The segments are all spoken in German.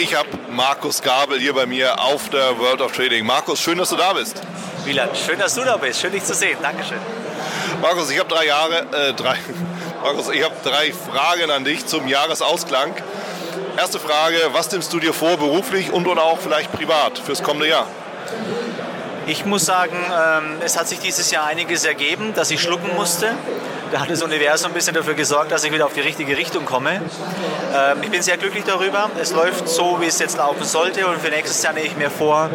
Ich habe Markus Gabel hier bei mir auf der World of Trading. Markus, schön, dass du da bist. Wieland, schön, dass du da bist. Schön, dich zu sehen. Dankeschön. Markus, ich habe drei Jahre, äh, drei, Markus, ich habe drei Fragen an dich zum Jahresausklang. Erste Frage, was nimmst du dir vor, beruflich und oder auch vielleicht privat fürs kommende Jahr? Ich muss sagen, ähm, es hat sich dieses Jahr einiges ergeben, das ich schlucken musste. Da hat das Universum ein bisschen dafür gesorgt, dass ich wieder auf die richtige Richtung komme. Ähm, ich bin sehr glücklich darüber. Es läuft so, wie es jetzt laufen sollte und für nächstes Jahr nehme ich mir vor,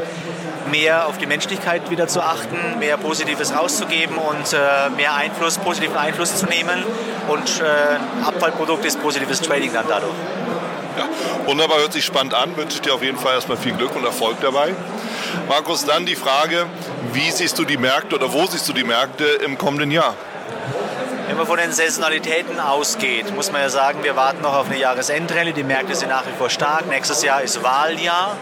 mehr auf die Menschlichkeit wieder zu achten, mehr Positives rauszugeben und äh, mehr Einfluss, positiven Einfluss zu nehmen. Und äh, Abfallprodukt ist positives Trading dann dadurch. Ja, wunderbar, hört sich spannend an. Wünsche ich dir auf jeden Fall erstmal viel Glück und Erfolg dabei. Markus, dann die Frage, wie siehst du die Märkte oder wo siehst du die Märkte im kommenden Jahr? Wenn man von den Saisonalitäten ausgeht, muss man ja sagen, wir warten noch auf eine Jahresendrallye. Die Märkte sind nach wie vor stark. Nächstes Jahr ist Wahljahr.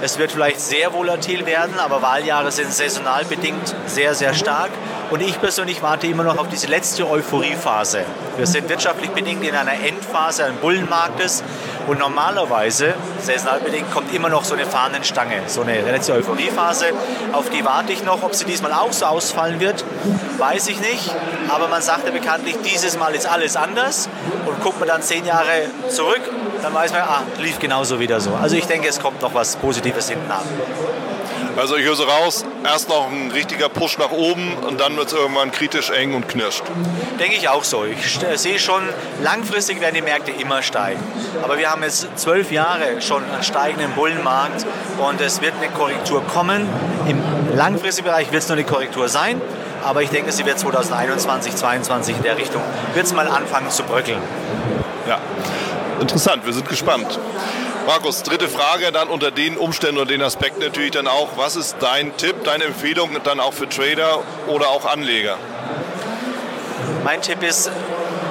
Es wird vielleicht sehr volatil werden, aber Wahljahre sind saisonal bedingt sehr, sehr stark. Und ich persönlich warte immer noch auf diese letzte Euphoriephase. Wir sind wirtschaftlich bedingt in einer Endphase eines Bullenmarktes und normalerweise, saisonal kommt immer noch so eine Fahnenstange, so eine letzte Euphoriephase. Auf die warte ich noch. Ob sie diesmal auch so ausfallen wird, weiß ich nicht. Aber man sagt ja bekanntlich, dieses Mal ist alles anders. Und guckt man dann zehn Jahre zurück, dann weiß man, ah, lief genauso wieder so. Also ich denke, es kommt noch was Positives hinten an. Also ich höre so raus, erst noch ein richtiger Push nach oben und dann wird es irgendwann kritisch eng und knirscht. Denke ich auch so. Ich sehe schon, langfristig werden die Märkte immer steigen. Aber wir haben jetzt zwölf Jahre schon einen steigenden Bullenmarkt und es wird eine Korrektur kommen. Im langfristigen Bereich wird es nur eine Korrektur sein. Aber ich denke, sie wird 2021, 2022 in der Richtung, wird es mal anfangen zu bröckeln. Ja, interessant, wir sind gespannt. Markus, dritte Frage dann unter den Umständen und den Aspekten natürlich dann auch, was ist dein Tipp, deine Empfehlung dann auch für Trader oder auch Anleger? Mein Tipp ist,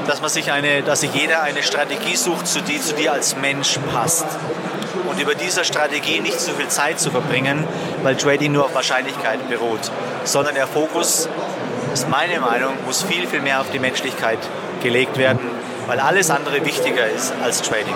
dass man sich eine, dass sich jeder eine Strategie sucht, die zu dir als Mensch passt. Und über dieser Strategie nicht zu viel Zeit zu verbringen, weil Trading nur auf Wahrscheinlichkeiten beruht, sondern der Fokus, ist meine Meinung, muss viel, viel mehr auf die Menschlichkeit gelegt werden, weil alles andere wichtiger ist als Trading.